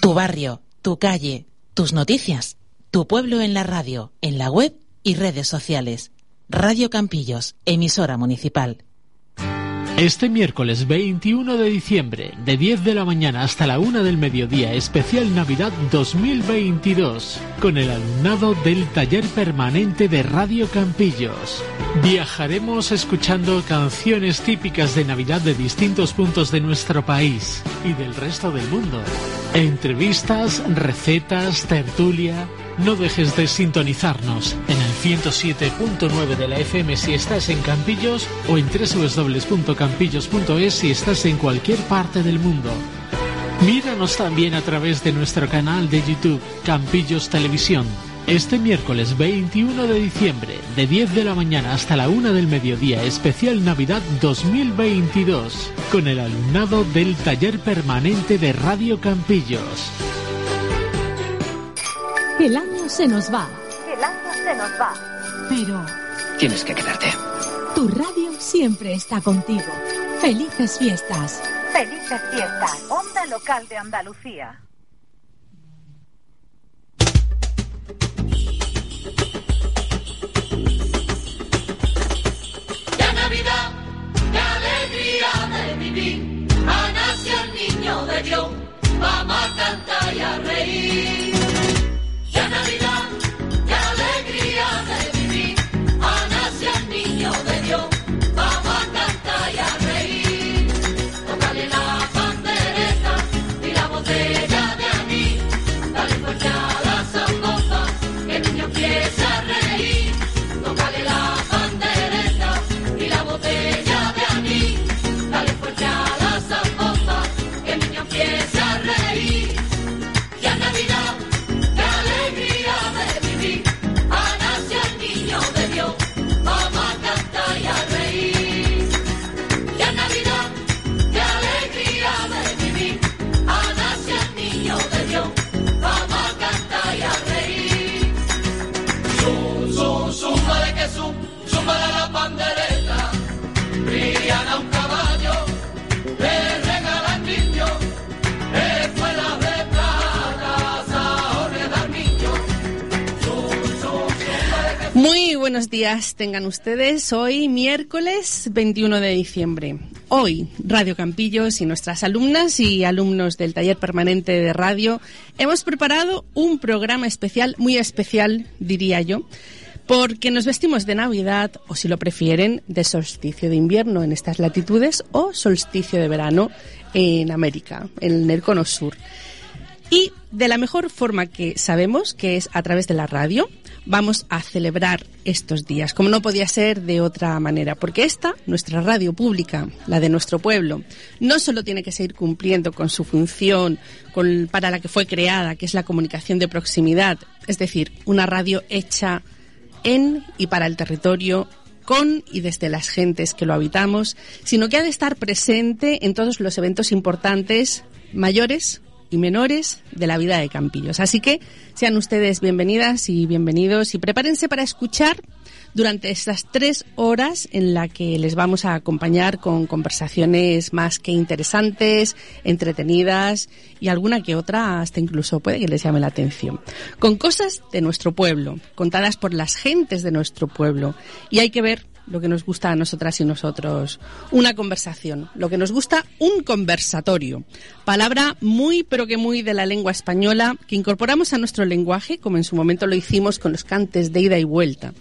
Tu barrio, tu calle, tus noticias, tu pueblo en la radio, en la web y redes sociales. Radio Campillos, emisora municipal. Este miércoles 21 de diciembre, de 10 de la mañana hasta la 1 del mediodía, especial Navidad 2022, con el alumnado del taller permanente de Radio Campillos. Viajaremos escuchando canciones típicas de Navidad de distintos puntos de nuestro país y del resto del mundo. Entrevistas, recetas, tertulia. No dejes de sintonizarnos en el 107.9 de la FM si estás en Campillos o en www.campillos.es si estás en cualquier parte del mundo. Míranos también a través de nuestro canal de YouTube Campillos Televisión. Este miércoles 21 de diciembre, de 10 de la mañana hasta la 1 del mediodía, especial Navidad 2022, con el alumnado del taller permanente de Radio Campillos. El año se nos va, El año se nos va. pero Tienes que quedarte. tu radio siempre está contigo. Felices fiestas. Felices fiestas. Onda local de Andalucía. Tengan ustedes. Hoy miércoles 21 de diciembre. Hoy Radio Campillos y nuestras alumnas y alumnos del taller permanente de radio hemos preparado un programa especial, muy especial diría yo, porque nos vestimos de Navidad o si lo prefieren de solsticio de invierno en estas latitudes o solsticio de verano en América, en el cono sur. Y de la mejor forma que sabemos, que es a través de la radio, vamos a celebrar estos días, como no podía ser de otra manera, porque esta, nuestra radio pública, la de nuestro pueblo, no solo tiene que seguir cumpliendo con su función con- para la que fue creada, que es la comunicación de proximidad, es decir, una radio hecha en y para el territorio con y desde las gentes que lo habitamos, sino que ha de estar presente en todos los eventos importantes, mayores y menores de la vida de Campillos. Así que sean ustedes bienvenidas y bienvenidos y prepárense para escuchar durante estas tres horas en la que les vamos a acompañar con conversaciones más que interesantes, entretenidas y alguna que otra hasta incluso puede que les llame la atención. Con cosas de nuestro pueblo, contadas por las gentes de nuestro pueblo. Y hay que ver lo que nos gusta a nosotras y nosotros, una conversación, lo que nos gusta, un conversatorio. Palabra muy, pero que muy de la lengua española, que incorporamos a nuestro lenguaje, como en su momento lo hicimos con los cantes de ida y vuelta.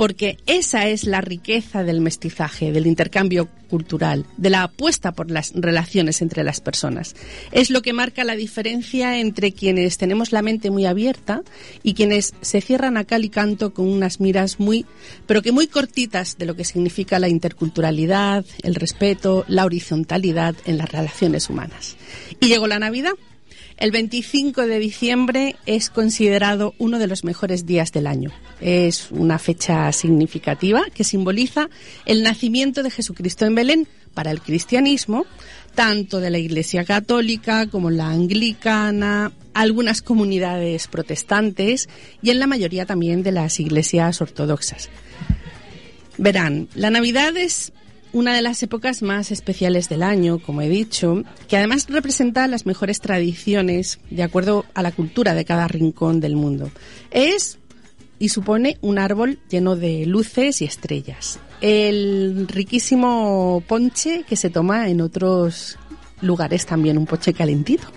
Porque esa es la riqueza del mestizaje, del intercambio cultural, de la apuesta por las relaciones entre las personas. Es lo que marca la diferencia entre quienes tenemos la mente muy abierta y quienes se cierran a cal y canto con unas miras muy, pero que muy cortitas de lo que significa la interculturalidad, el respeto, la horizontalidad en las relaciones humanas. Y llegó la Navidad. El 25 de diciembre es considerado uno de los mejores días del año. Es una fecha significativa que simboliza el nacimiento de Jesucristo en Belén para el cristianismo, tanto de la Iglesia Católica como la Anglicana, algunas comunidades protestantes y en la mayoría también de las iglesias ortodoxas. Verán, la Navidad es una de las épocas más especiales del año, como he dicho, que además representa las mejores tradiciones de acuerdo a la cultura de cada rincón del mundo. Es y supone un árbol lleno de luces y estrellas. El riquísimo ponche que se toma en otros lugares también, un ponche calentito.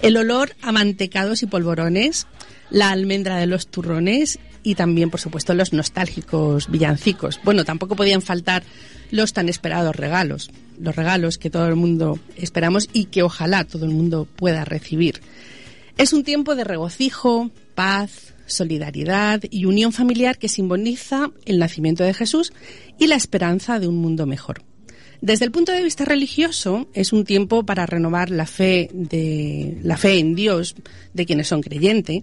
El olor a mantecados y polvorones, la almendra de los turrones y también, por supuesto, los nostálgicos villancicos. Bueno, tampoco podían faltar los tan esperados regalos, los regalos que todo el mundo esperamos y que ojalá todo el mundo pueda recibir. Es un tiempo de regocijo, paz, solidaridad y unión familiar que simboliza el nacimiento de Jesús y la esperanza de un mundo mejor. Desde el punto de vista religioso, es un tiempo para renovar la fe de la fe en Dios de quienes son creyentes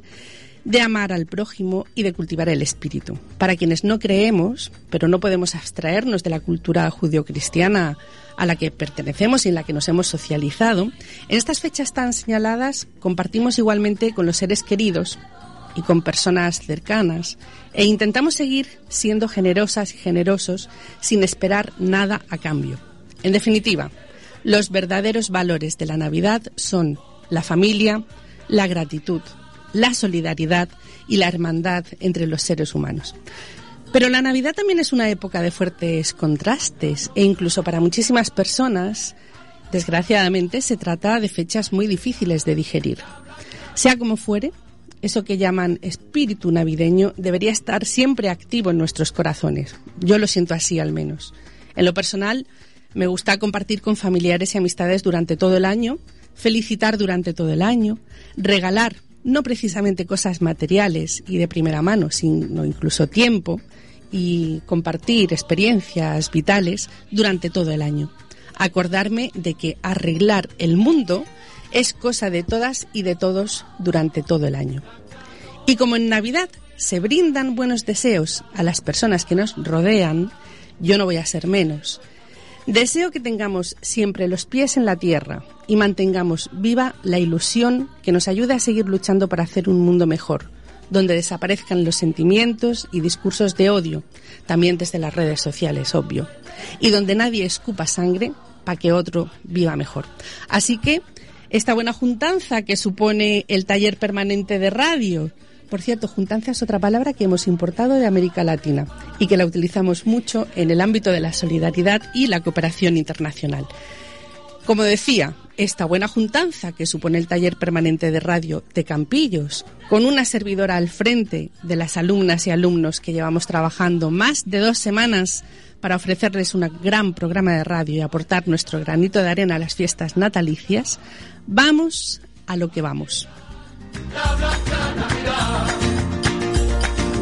de amar al prójimo y de cultivar el espíritu. Para quienes no creemos, pero no podemos abstraernos de la cultura judio-cristiana a la que pertenecemos y en la que nos hemos socializado, en estas fechas tan señaladas compartimos igualmente con los seres queridos y con personas cercanas e intentamos seguir siendo generosas y generosos sin esperar nada a cambio. En definitiva, los verdaderos valores de la Navidad son la familia, la gratitud, la solidaridad y la hermandad entre los seres humanos. Pero la Navidad también es una época de fuertes contrastes e incluso para muchísimas personas, desgraciadamente, se trata de fechas muy difíciles de digerir. Sea como fuere, eso que llaman espíritu navideño debería estar siempre activo en nuestros corazones. Yo lo siento así al menos. En lo personal, me gusta compartir con familiares y amistades durante todo el año, felicitar durante todo el año, regalar no precisamente cosas materiales y de primera mano, sino incluso tiempo y compartir experiencias vitales durante todo el año. Acordarme de que arreglar el mundo es cosa de todas y de todos durante todo el año. Y como en Navidad se brindan buenos deseos a las personas que nos rodean, yo no voy a ser menos. Deseo que tengamos siempre los pies en la tierra y mantengamos viva la ilusión que nos ayude a seguir luchando para hacer un mundo mejor, donde desaparezcan los sentimientos y discursos de odio, también desde las redes sociales, obvio, y donde nadie escupa sangre para que otro viva mejor. Así que esta buena juntanza que supone el taller permanente de radio, por cierto, juntanza es otra palabra que hemos importado de América Latina y que la utilizamos mucho en el ámbito de la solidaridad y la cooperación internacional. Como decía, esta buena juntanza que supone el taller permanente de radio de Campillos, con una servidora al frente de las alumnas y alumnos que llevamos trabajando más de dos semanas para ofrecerles un gran programa de radio y aportar nuestro granito de arena a las fiestas natalicias, vamos a lo que vamos. La blanca Navidad,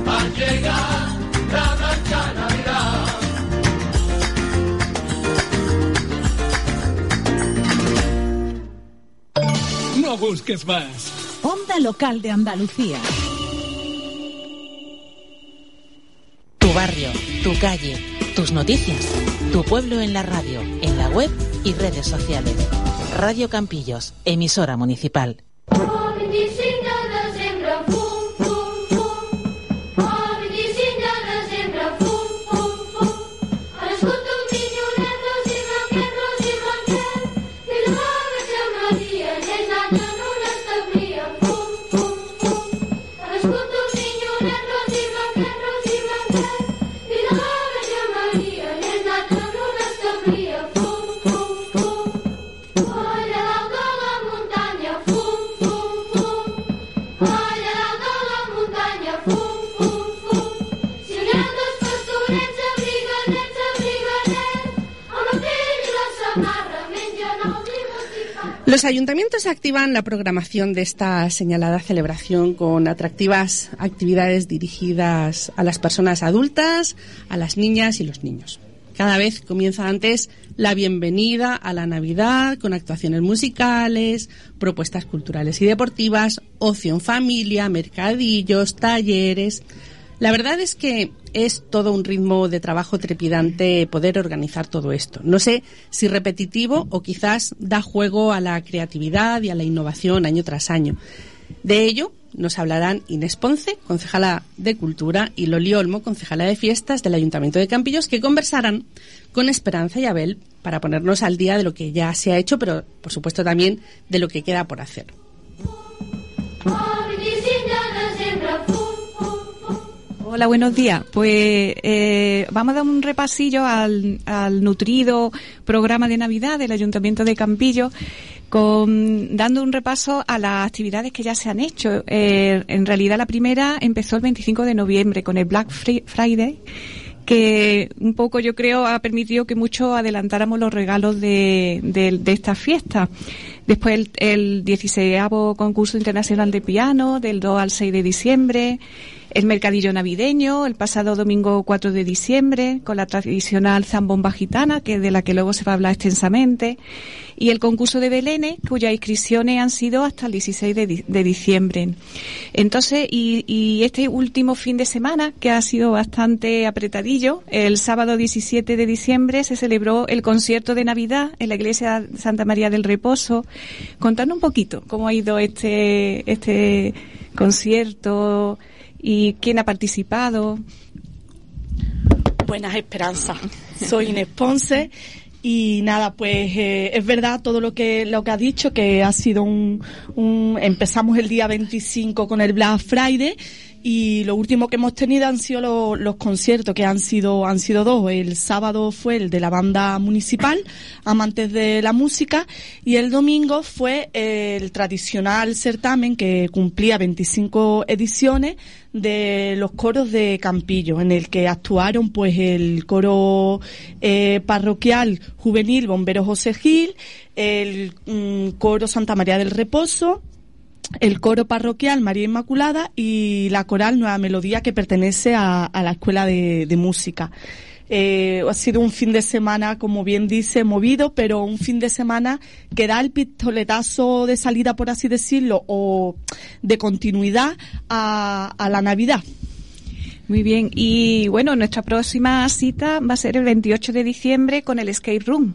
va a llegar la blanca Navidad. No busques más. Onda local de Andalucía. Tu barrio, tu calle, tus noticias, tu pueblo en la radio, en la web y redes sociales. Radio Campillos, emisora municipal. Thank you. Los ayuntamientos activan la programación de esta señalada celebración con atractivas actividades dirigidas a las personas adultas, a las niñas y los niños. Cada vez comienza antes la bienvenida a la Navidad con actuaciones musicales, propuestas culturales y deportivas, ocio en familia, mercadillos, talleres. La verdad es que es todo un ritmo de trabajo trepidante poder organizar todo esto. No sé si repetitivo o quizás da juego a la creatividad y a la innovación año tras año. De ello nos hablarán Inés Ponce, concejala de Cultura, y Loli Olmo, concejala de Fiestas del Ayuntamiento de Campillos, que conversarán con Esperanza y Abel para ponernos al día de lo que ya se ha hecho, pero por supuesto también de lo que queda por hacer. Hola, buenos días. Pues eh, vamos a dar un repasillo al, nutrido programa de Navidad del Ayuntamiento de Campillo, con, dando un repaso a las actividades que ya se han hecho. Eh, en realidad la primera empezó el 25 de noviembre con el Black Friday que un poco yo creo ha permitido que mucho adelantáramos los regalos de, de, de esta fiesta. Después el, el 16 concurso internacional de piano del 2 al 6 de diciembre, el mercadillo navideño el pasado domingo 4 de diciembre con la tradicional zambomba gitana, que de la que luego se va a hablar extensamente, y el concurso de Belén, cuyas inscripciones han sido hasta el 16 de, diciembre. Entonces, y, y, este último fin de semana, que ha sido bastante apretadillo, el sábado 17 de diciembre se celebró el concierto de Navidad en la iglesia Santa María del Reposo. Contando un poquito cómo ha ido este, este concierto, y quién ha participado. Buenas esperanzas. Soy Inés Ponce y nada, pues eh, es verdad todo lo que lo que ha dicho que ha sido un, un empezamos el día 25 con el Black Friday y lo último que hemos tenido han sido lo, los conciertos que han sido han sido dos. El sábado fue el de la banda municipal amantes de la música y el domingo fue el tradicional certamen que cumplía 25 ediciones de los coros de Campillo, en el que actuaron pues el coro eh, parroquial juvenil Bombero José Gil, el mm, coro Santa María del Reposo, el coro parroquial María Inmaculada y la coral Nueva Melodía que pertenece a, a la Escuela de, Música. Eh, ha sido un fin de semana, como bien dice, movido, pero un fin de semana que da el pistoletazo de salida, por así decirlo, o de continuidad a, a la Navidad. Muy bien, y bueno, nuestra próxima cita va a ser el 28 de diciembre con el Escape Room.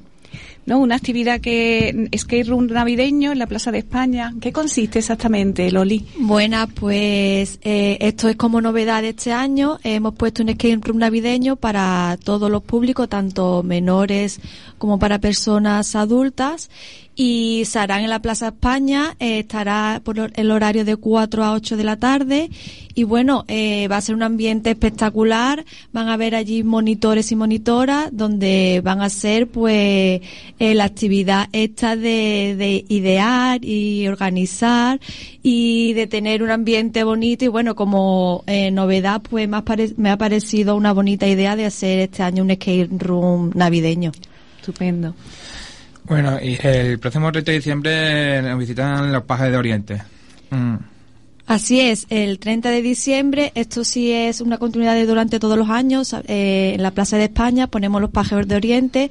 ¿No? Una actividad que skate room navideño en la Plaza de España. ¿Qué consiste exactamente, Loli? Buena, pues eh, esto es como novedad de este año. Hemos puesto un skate room navideño para todos los públicos, tanto menores como para personas adultas y se en la Plaza España, eh, estará por el horario de 4 a 8 de la tarde y bueno, eh, va a ser un ambiente espectacular, van a haber allí monitores y monitoras donde van a ser pues eh, la actividad esta de, de, idear y organizar y de tener un ambiente bonito y bueno, como eh, novedad pues me ha, me ha parecido una bonita idea de hacer este año un skate room navideño. Estupendo. Bueno, y el próximo 30 de diciembre nos visitan los pajes de Oriente. Mm. Así es, el 30 de diciembre, esto sí es una continuidad de durante todos los años, eh, en la Plaza de España ponemos los pajes de Oriente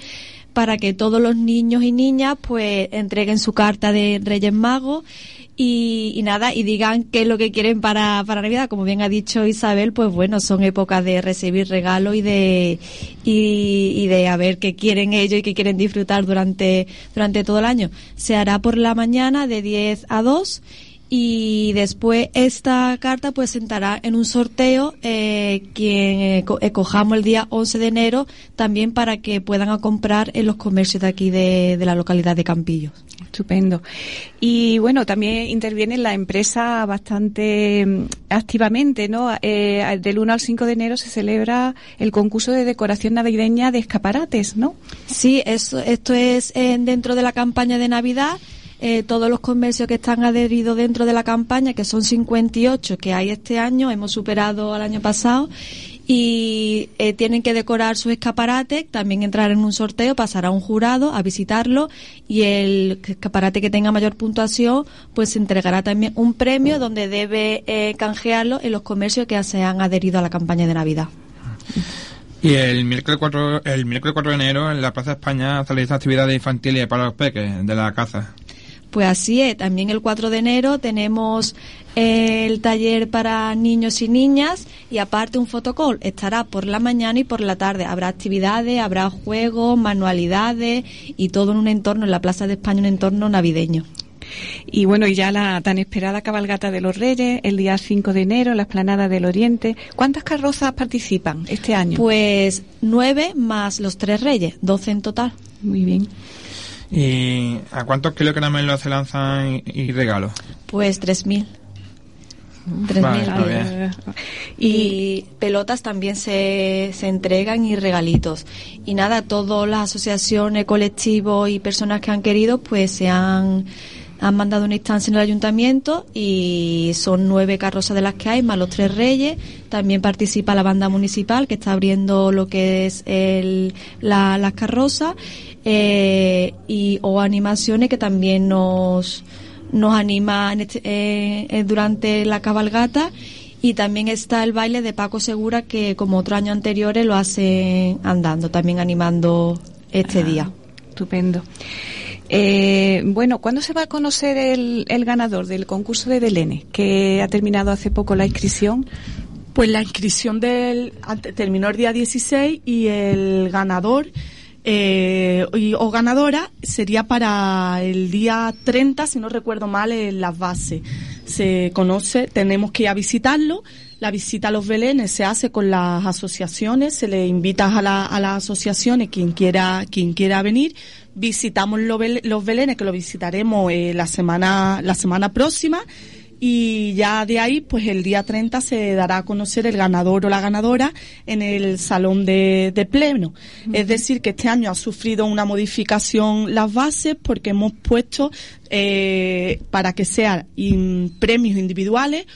para que todos los niños y niñas pues entreguen su carta de Reyes Magos y, y, nada, y digan qué es lo que quieren para, para Navidad. Como bien ha dicho Isabel, pues bueno, son épocas de recibir regalos y de, y, y, de a ver qué quieren ellos y qué quieren disfrutar durante, durante todo el año. Se hará por la mañana de 10 a 2 y después esta carta pues sentará en un sorteo eh, quien escojamos el día 11 de enero también para que puedan a comprar en los comercios de aquí de, de la localidad de Campillos. Estupendo. Y bueno, también interviene la empresa bastante mm, activamente, ¿no? Eh, del 1 al 5 de enero se celebra el concurso de decoración navideña de escaparates, ¿no? Sí, eso, esto es eh, dentro de la campaña de Navidad eh, todos los comercios que están adheridos dentro de la campaña, que son 58 que hay este año, hemos superado al año pasado, y eh, tienen que decorar su escaparate, también entrar en un sorteo, pasar a un jurado a visitarlo y el escaparate que tenga mayor puntuación pues se entregará también un premio donde debe eh, canjearlo en los comercios que se han adherido a la campaña de Navidad. Y el miércoles 4, el miércoles 4 de enero en la Plaza España se realizan actividades infantiles para los peques de la caza. Pues así es, también el 4 de enero tenemos el taller para niños y niñas y aparte un fotocall estará por la mañana y por la tarde. Habrá actividades, habrá juegos, manualidades y todo en un entorno, en la Plaza de España, un entorno navideño. Y bueno, y ya la tan esperada cabalgata de los Reyes, el día 5 de enero, la esplanada del Oriente. ¿Cuántas carrozas participan este año? Pues nueve más los tres Reyes, doce en total. Muy bien. ¿Y a cuántos kilos de caramelo se lanzan y, y regalos? Pues tres mil. Tres Vale. Y pelotas también se, se entregan y regalitos. Y nada, todas las asociaciones, colectivos y personas que han querido, pues se han, han mandado una instancia en el ayuntamiento y son nueve carrozas de las que hay, más los tres reyes. También participa la banda municipal que está abriendo lo que es el, la- las carrozas eh, y o animaciones que también nos nos anima en este- eh, eh, durante la cabalgata y también está el baile de Paco Segura que como otros años anteriores lo hace andando, también animando este día. Estupendo. Eh, bueno, ¿cuándo se va a conocer el, el ganador del concurso de Belén, que ha terminado hace poco la inscripción? Pues la inscripción del terminó el día 16 y el ganador eh, y- o ganadora sería para el día 30, si no recuerdo mal, en las bases. Se conoce, tenemos que ir a visitarlo. La visita a los belenes se hace con las asociaciones, se le invita a, la- a las asociaciones quien quiera, quien quiera venir. Visitamos los, bele- los belenes, que lo visitaremos eh, la semana, la semana próxima y ya de ahí, pues el día 30 se dará a conocer el ganador o la ganadora en el salón de, de pleno. Es decir, que este año ha sufrido una modificación las bases porque hemos puesto eh, para que sean in- premios individuales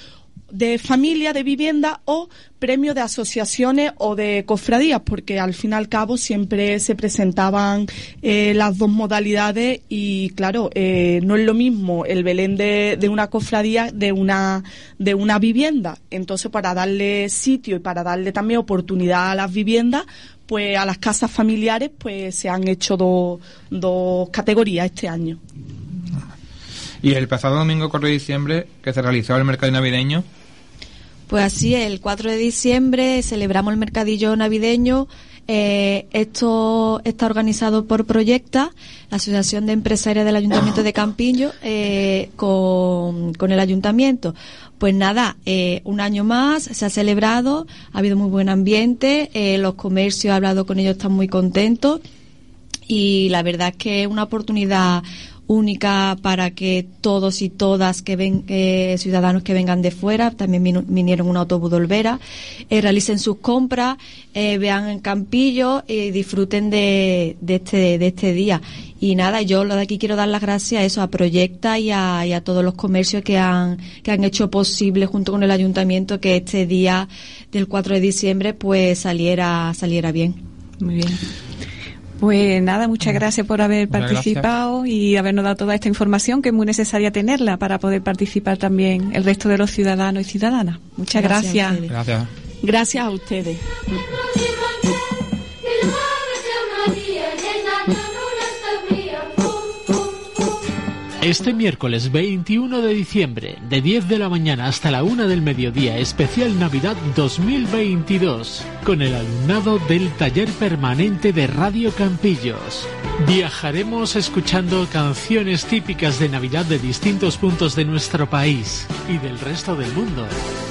de familia, de vivienda o premios de asociaciones o de cofradías, porque al fin y al cabo siempre se presentaban eh, las dos modalidades y claro, eh, no es lo mismo el Belén de, de una cofradía de una, de una vivienda. Entonces, para darle sitio y para darle también oportunidad a las viviendas, pues a las casas familiares, pues se han hecho dos, dos categorías este año. Y el pasado domingo 4 de diciembre, que se realizó el mercado navideño, Pues así, el 4 de diciembre celebramos el mercadillo navideño. Eh, esto está organizado por Proyecta, la Asociación de Empresarias del Ayuntamiento de Campillo, eh, con, el Ayuntamiento. Pues nada, eh, un año más se ha celebrado, ha habido muy buen ambiente, los comercios, he hablado con ellos, están muy contentos y la verdad es que es una oportunidad única para que todos y todas que ven eh, ciudadanos que vengan de fuera también vinieron un autobús de Olvera eh, realicen sus compras eh, vean en Campillo y disfruten de, de este de este día. Y nada yo lo de aquí quiero dar las gracias a eso a Proyecta y a, y a todos los comercios que han que han hecho posible junto con el ayuntamiento que este día del 4 de diciembre pues saliera saliera bien. Muy bien Pues nada, muchas gracias por haber Muchas participado y habernos dado toda esta información que es muy necesaria tenerla para poder participar también el resto de los ciudadanos y ciudadanas. Muchas Gracias. Gracias. Gracias a ustedes. Este miércoles 21 de diciembre, de 10 de la mañana hasta la 1 del mediodía, especial Navidad 2022, con el alumnado del taller permanente de Radio Campillos. Viajaremos escuchando canciones típicas de Navidad de distintos puntos de nuestro país y del resto del mundo.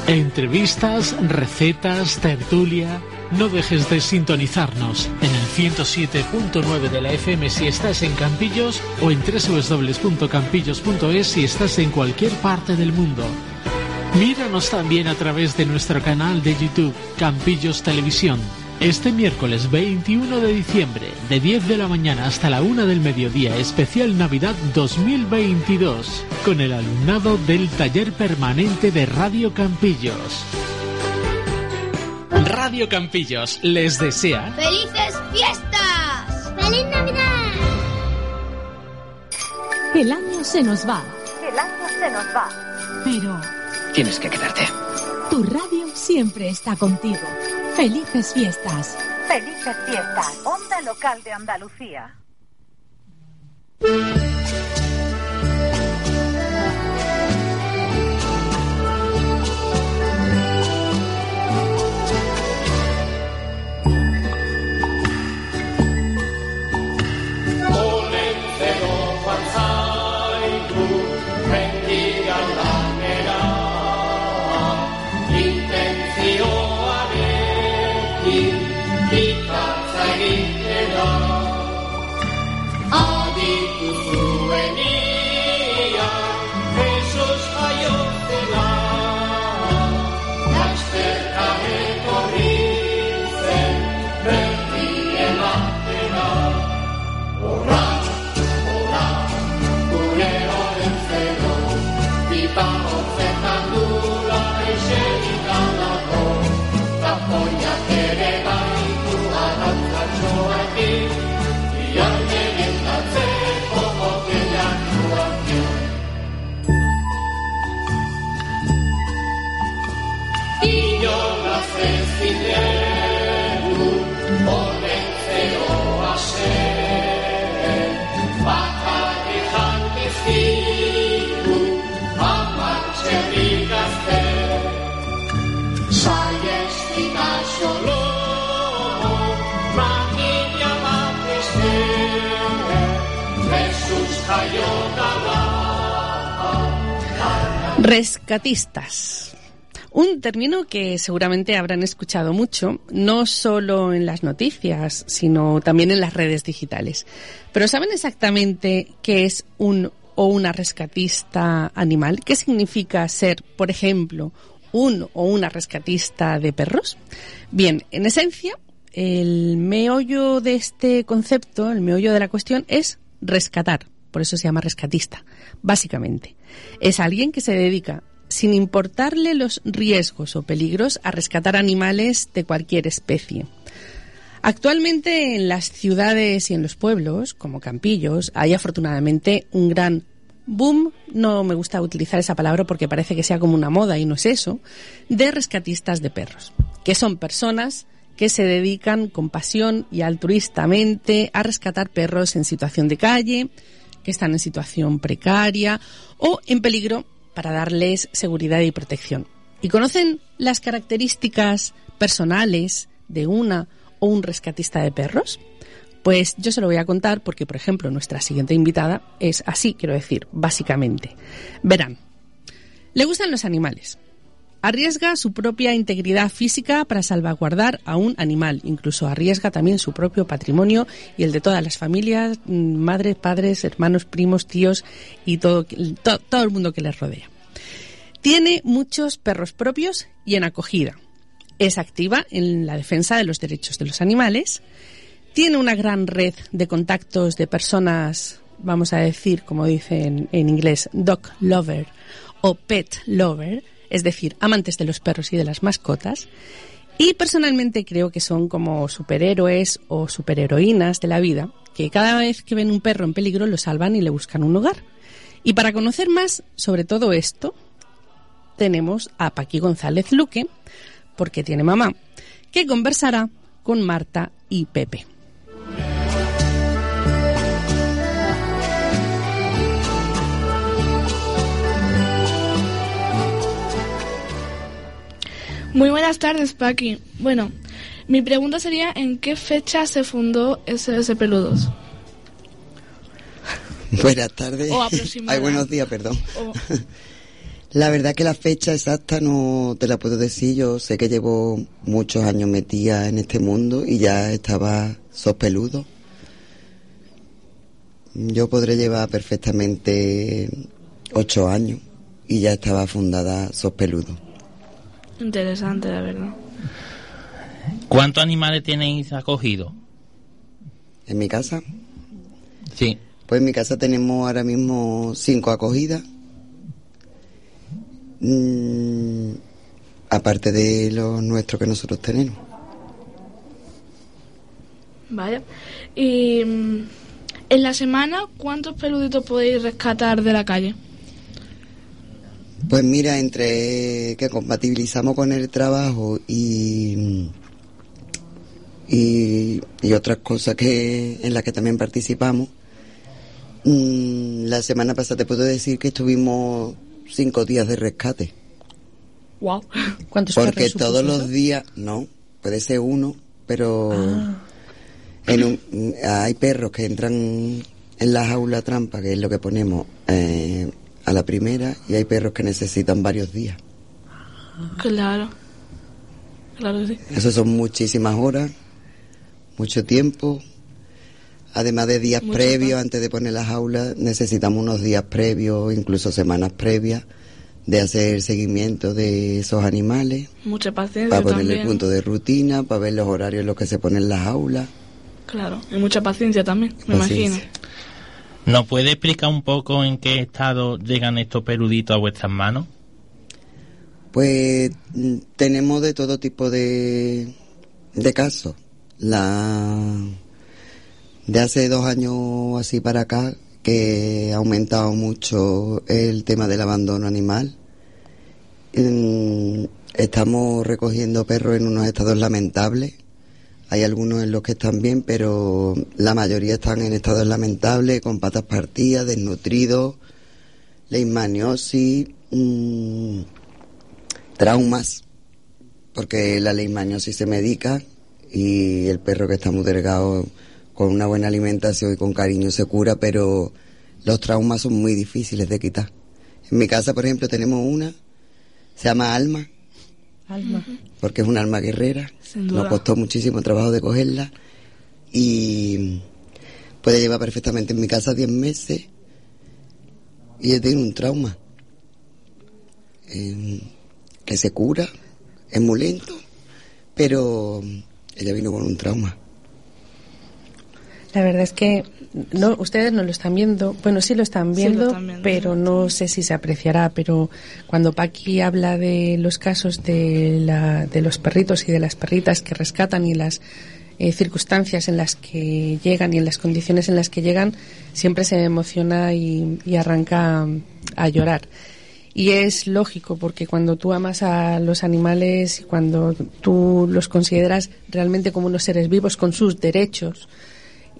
Entrevistas, recetas, tertulia. No dejes de sintonizarnos en el 107.9 de la FM si estás en Campillos o en www.campillos.es si estás en cualquier parte del mundo. Míranos también a través de nuestro canal de YouTube Campillos Televisión. Este miércoles 21 de diciembre, de 10 de la mañana hasta la 1 del mediodía, especial Navidad 2022, con el alumnado del taller permanente de Radio Campillos. Radio Campillos les desea ¡Felices fiestas! ¡Feliz Navidad! El año se nos va, El año se nos va. pero Tienes que quedarte. tu radio siempre está contigo. Felices fiestas. Felices fiestas. Onda local de Andalucía. Rescatistas. Un término que seguramente habrán escuchado mucho, no solo en las noticias, sino también en las redes digitales. Pero ¿saben exactamente qué es un o una rescatista animal? ¿Qué significa ser, por ejemplo, un o una rescatista de perros? Bien, en esencia, el meollo de este concepto, el meollo de la cuestión es rescatar. Por eso se llama rescatista, básicamente. Es alguien que se dedica sin importarle los riesgos o peligros, a rescatar animales de cualquier especie. Actualmente en las ciudades y en los pueblos, como Campillos, hay afortunadamente un gran boom, no me gusta utilizar esa palabra porque parece que sea como una moda y no es eso, de rescatistas de perros, que son personas que se dedican con pasión y altruistamente a rescatar perros en situación de calle, que están en situación precaria o en peligro para darles seguridad y protección. ¿Y conocen las características personales de una o un rescatista de perros? Pues yo se lo voy a contar porque, por ejemplo, nuestra siguiente invitada es así, quiero decir, básicamente. Verán, le gustan los animales. Arriesga su propia integridad física para salvaguardar a un animal. Incluso arriesga también su propio patrimonio y el de todas las familias, mm, madres, padres, hermanos, primos, tíos y todo, to- todo el mundo que les rodea. Tiene muchos perros propios y en acogida. Es activa en la defensa de los derechos de los animales. Tiene una gran red de contactos de personas, vamos a decir, como dicen en inglés, dog lover o pet lover, es decir, amantes de los perros y de las mascotas. Y personalmente creo que son como superhéroes o superheroínas de la vida, que cada vez que ven un perro en peligro lo salvan y le buscan un hogar. Y para conocer más sobre todo esto, tenemos a Paqui González Luque, porque tiene mamá, que conversará con Marta y Pepe. Muy buenas tardes, Paqui. Bueno, mi pregunta sería ¿en qué fecha se fundó SOS Peludos? Buenas tardes. O. Ay, buenos días, perdón. O- La verdad que la fecha exacta no te la puedo decir. Yo sé que llevo muchos años metida en este mundo y ya estaba sospeludo. Yo podré llevar perfectamente ocho años y ya estaba fundada Sospeludo. Interesante, la verdad. ¿Cuántos animales tenéis acogidos? ¿En mi casa? Sí. Pues en mi casa tenemos ahora mismo cinco acogidas. Mm, aparte de los nuestros que nosotros tenemos. Vaya. Y mm, en la semana, ¿cuántos peluditos podéis rescatar de la calle? Pues mira, entre que compatibilizamos con el trabajo y, y, y otras cosas que en las que también participamos, mm, la semana pasada te puedo decir que estuvimos cinco días de rescate. Wow. ¿Cuántos Porque todos los días, no, puede ser uno, pero Ah. en un- hay perros que entran en la jaula trampa, que es lo que ponemos eh, a la primera, y hay perros que necesitan varios días. Claro. Claro que sí. Eso son muchísimas horas, mucho tiempo. Además de días Mucho previos, antes de poner la jaula, necesitamos unos días previos, incluso semanas previas, de hacer seguimiento de esos animales, Mucha paciencia para ponerle también. el punto de rutina, para ver los horarios en los que se ponen las jaulas. Claro. Y mucha paciencia también, me Paciencia. imagino. ¿Nos puede explicar un poco en qué estado llegan estos peluditos a vuestras manos? Pues tenemos de todo tipo de, de casos. La de hace dos años así para acá que ha aumentado mucho el tema del abandono animal. Estamos recogiendo perros en unos estados lamentables. Hay algunos en los que están bien, pero la mayoría están en estados lamentables, con patas partidas, desnutridos, leishmaniosis, mm, traumas, porque la leishmaniosis se medica y el perro que está muy delgado con una buena alimentación y con cariño se cura, pero los traumas son muy difíciles de quitar. En mi casa, por ejemplo, tenemos una, se llama Alma, Alma. porque es un alma guerrera. Nos costó muchísimo trabajo de cogerla. Y puede llevar perfectamente en mi casa 10 meses. Y ella tiene un trauma. Eh, que se cura, es muy lento, pero ella vino con un trauma. La verdad es que no, ustedes no lo están viendo. Bueno, sí lo están Sí, lo viendo, están viendo, pero no sé si se apreciará. Pero cuando Paqui habla de los casos de, la, de los perritos y de las perritas que rescatan y las eh, circunstancias en las que llegan y en las condiciones en las que llegan, siempre se emociona y, y arranca a llorar. Y es lógico porque cuando tú amas a los animales y cuando tú los consideras realmente como unos seres vivos con sus derechos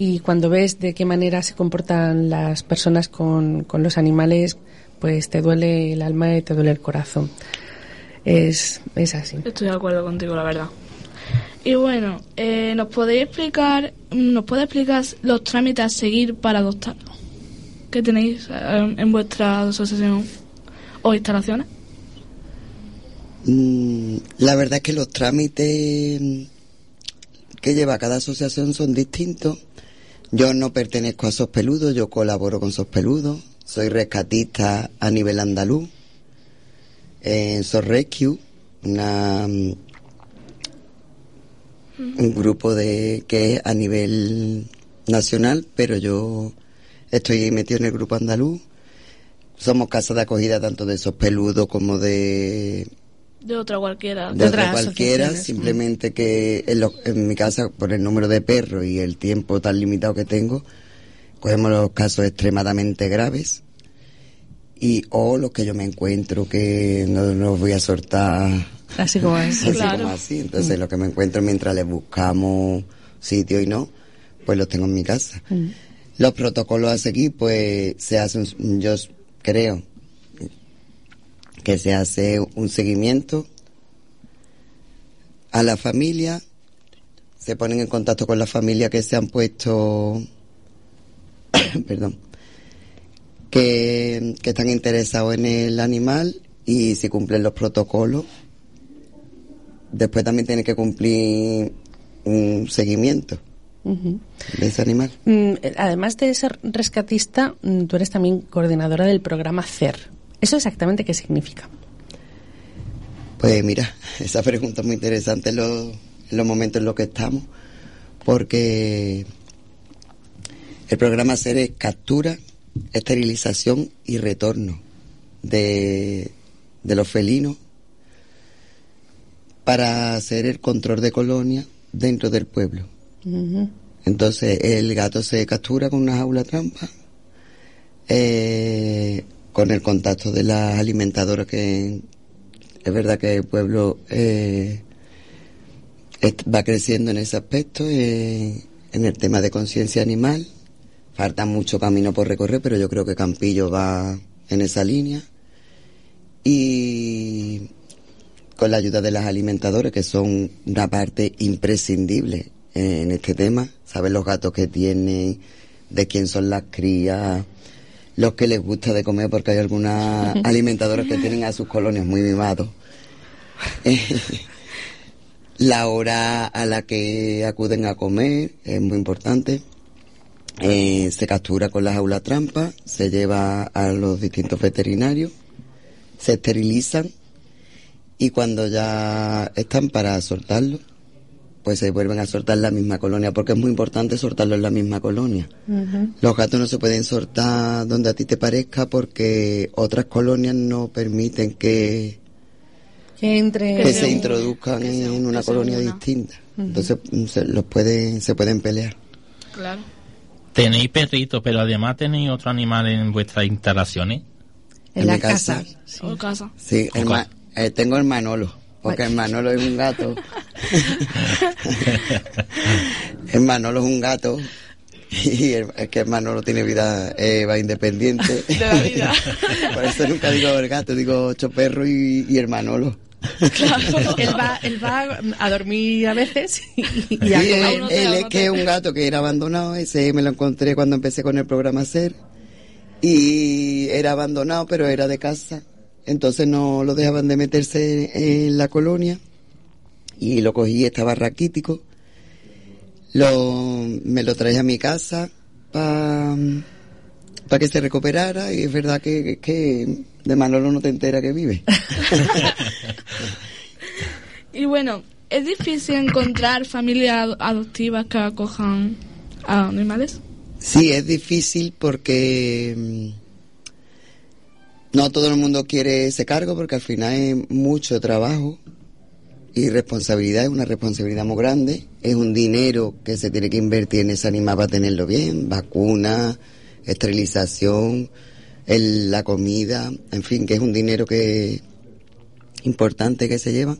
y cuando ves de qué manera se comportan las personas con, con los animales, pues te duele el alma y te duele el corazón. Es, es así. Estoy de acuerdo contigo, la verdad. Y bueno, eh, ¿nos podéis explicar, nos puede explicar los trámites a seguir para adoptarlo? ¿Qué tenéis eh, en vuestra asociación o instalaciones? Mm, la verdad es que los trámites que lleva cada asociación son distintos. Yo no pertenezco a Sospeludo, yo colaboro con Sospeludo. Soy rescatista a nivel andaluz. En SOSRescue, una, mm, un grupo de que es a nivel nacional, pero yo estoy metido en el grupo andaluz. Somos casa de acogida tanto de Sospeludo como de De otra cualquiera. de otra cualquiera, simplemente que en, lo- en mi casa, por el número de perros y el tiempo tan limitado que tengo, cogemos los casos extremadamente graves y o los que yo me encuentro que no los voy a soltar Así como es. así Claro. como así. Entonces lo que me encuentro mientras les buscamos sitio y no, pues los tengo en mi casa. Los protocolos a seguir, pues se hacen, yo creo que se hace un seguimiento a la familia, se ponen en contacto con la familia que se han puesto, perdón, que, que están interesados en el animal y si cumplen los protocolos, después también tienen que cumplir un seguimiento de ese animal. Mm, Además de ser rescatista, mm, tú eres también coordinadora del programa CER. ¿Eso exactamente qué significa? Pues mira, esa pregunta es muy interesante en los, en los momentos en los que estamos, porque el programa SER es captura, esterilización y retorno de, de los felinos para hacer el control de colonia dentro del pueblo. Entonces el gato se captura con una jaula trampa, eh, con el contacto de las alimentadoras que es verdad que el pueblo eh, va creciendo en ese aspecto, eh, en el tema de conciencia animal. Falta mucho camino por recorrer, pero yo creo que Campillo va en esa línea. Y con la ayuda de las alimentadoras, que son una parte imprescindible en este tema, saben los gatos que tienen, de quién son las crías, los que les gusta de comer, porque hay algunas alimentadoras que tienen a sus colonias muy mimados. Eh, la hora a la que acuden a comer es muy importante. Eh, se captura con la jaula trampa, se lleva a los distintos veterinarios, se esterilizan y cuando ya están para soltarlo, pues se vuelven a soltar en la misma colonia, porque es muy importante soltarlo en la misma colonia. Los gatos no se pueden soltar donde a ti te parezca porque otras colonias no permiten que, Que entre. que se introduzcan en una colonia distinta. Entonces mm, se, los pueden, se pueden pelear. Claro. Tenéis perritos, pero además tenéis otro animal en vuestras instalaciones. En la casa. O casa. Sí, el ma- eh, tengo el Manolo, porque el Manolo es un gato. el Manolo es un gato. Y el- es que el Manolo tiene vida, eh, va independiente. De la vida. Por eso nunca digo el gato, digo ocho perros y, y el Manolo. él, va, él va a dormir a veces y, y Sí, a él, comer. él es que es un gato que era abandonado, ese me lo encontré cuando empecé con el programa Ser. Y era abandonado, pero era de casa. Entonces no lo dejaban de meterse en la colonia. Y lo cogí, estaba raquítico. Lo, me lo traje a mi casa para que se recuperara. Y es verdad que, que de Manolo no te entera que vive. Y bueno, es difícil encontrar familias ado- adoptivas que acojan a animales. Sí, es difícil porque mm, no todo el mundo quiere ese cargo porque al final es mucho trabajo y responsabilidad, es una responsabilidad muy grande, es un dinero que se tiene que invertir en ese animal para tenerlo bien, vacuna, esterilización, el- la comida, en fin, que es un dinero que importante que se lleva.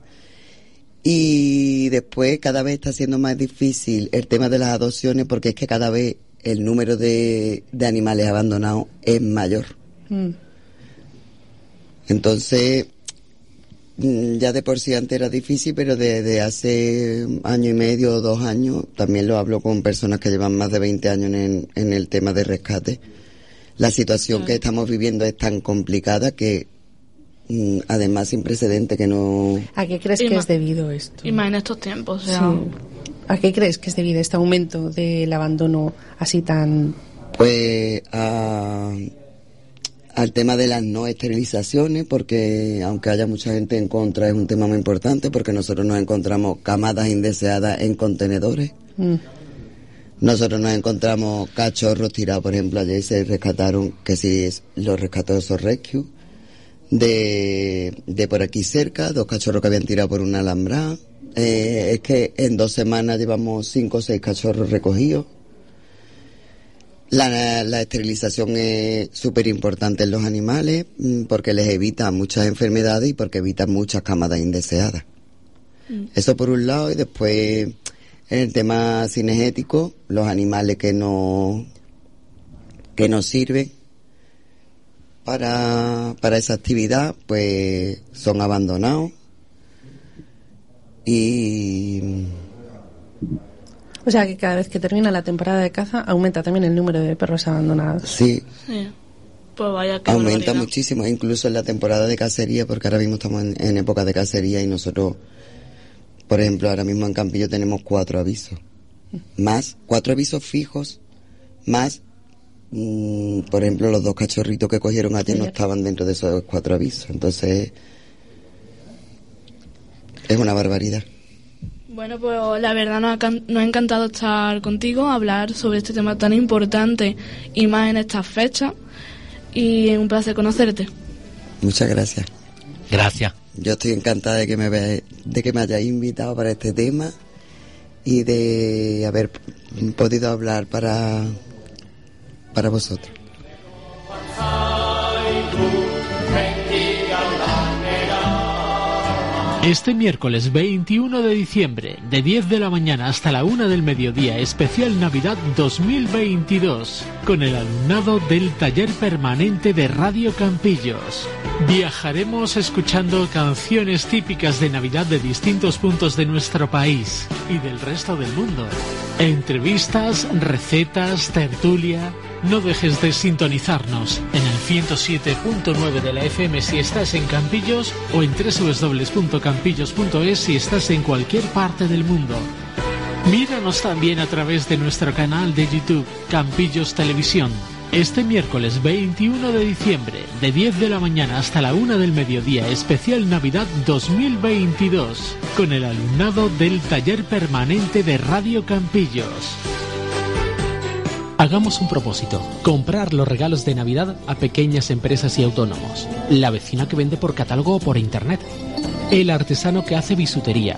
Y después cada vez está siendo más difícil el tema de las adopciones porque es que cada vez el número de, de animales abandonados es mayor. Mm. Entonces, mm, ya de por sí antes era difícil, pero desde hace año y medio o dos años, también lo hablo con personas que llevan más de 20 años en el, en el tema de rescate. La situación que estamos viviendo es tan complicada que, mm, además, sin precedente que no... ¿A qué crees Y que es debido esto? Y más en estos tiempos, o sea, Sí. ¿A qué crees que es debido este aumento del abandono así tan... Pues a- al tema de las no esterilizaciones, porque aunque haya mucha gente en contra, es un tema muy importante porque nosotros nos encontramos camadas indeseadas en contenedores. Mm. Nosotros nos encontramos cachorros tirados, por ejemplo, ayer se rescataron, que sí, los rescató esos rescue, de, de por aquí cerca, dos cachorros que habían tirado por una alambrada. Eh, es que en dos semanas llevamos cinco o seis cachorros recogidos. La, la esterilización es súper importante en los animales mm, porque les evita muchas enfermedades y porque evita muchas camadas indeseadas. Eso por un lado y después en el tema cinegético, los animales que no que nos sirven para, para esa actividad, pues son abandonados y O sea, que cada vez que termina la temporada de caza aumenta también el número de perros abandonados. sí, sí. Pues vaya que aumenta barbaridad. muchísimo, incluso en la temporada de cacería, porque ahora mismo estamos en, en época de cacería y nosotros, por ejemplo, ahora mismo en Campillo tenemos cuatro avisos, más, cuatro avisos fijos, más, mm, por ejemplo, los dos cachorritos que cogieron ayer no estaban dentro de esos cuatro avisos, entonces es una barbaridad. Bueno, pues la verdad nos ha, nos ha encantado estar contigo, hablar sobre este tema tan importante y más en estas fechas. Y un placer conocerte. Muchas gracias. Gracias. yo estoy encantada de que me ve- de que me hayáis invitado para este tema y de haber podido hablar para para vosotros. Este miércoles 21 de diciembre, de 10 de la mañana hasta la 1 del mediodía, especial Navidad 2022, con el alumnado del taller permanente de Radio Campillos. Viajaremos escuchando canciones típicas de Navidad de distintos puntos de nuestro país y del resto del mundo. Entrevistas, recetas, tertulia. No dejes de sintonizarnos en 107.9 de la FM si estás en Campillos o en www.campillos.es si estás en cualquier parte del mundo. Míranos también a través de nuestro canal de YouTube Campillos Televisión. Este miércoles 21 de diciembre, de 10 de la mañana hasta la 1 del mediodía, especial Navidad 2022, con el alumnado del taller permanente de Radio Campillos. Hagamos un propósito, comprar los regalos de Navidad a pequeñas empresas y autónomos, la vecina que vende por catálogo o por internet, el artesano que hace bisutería,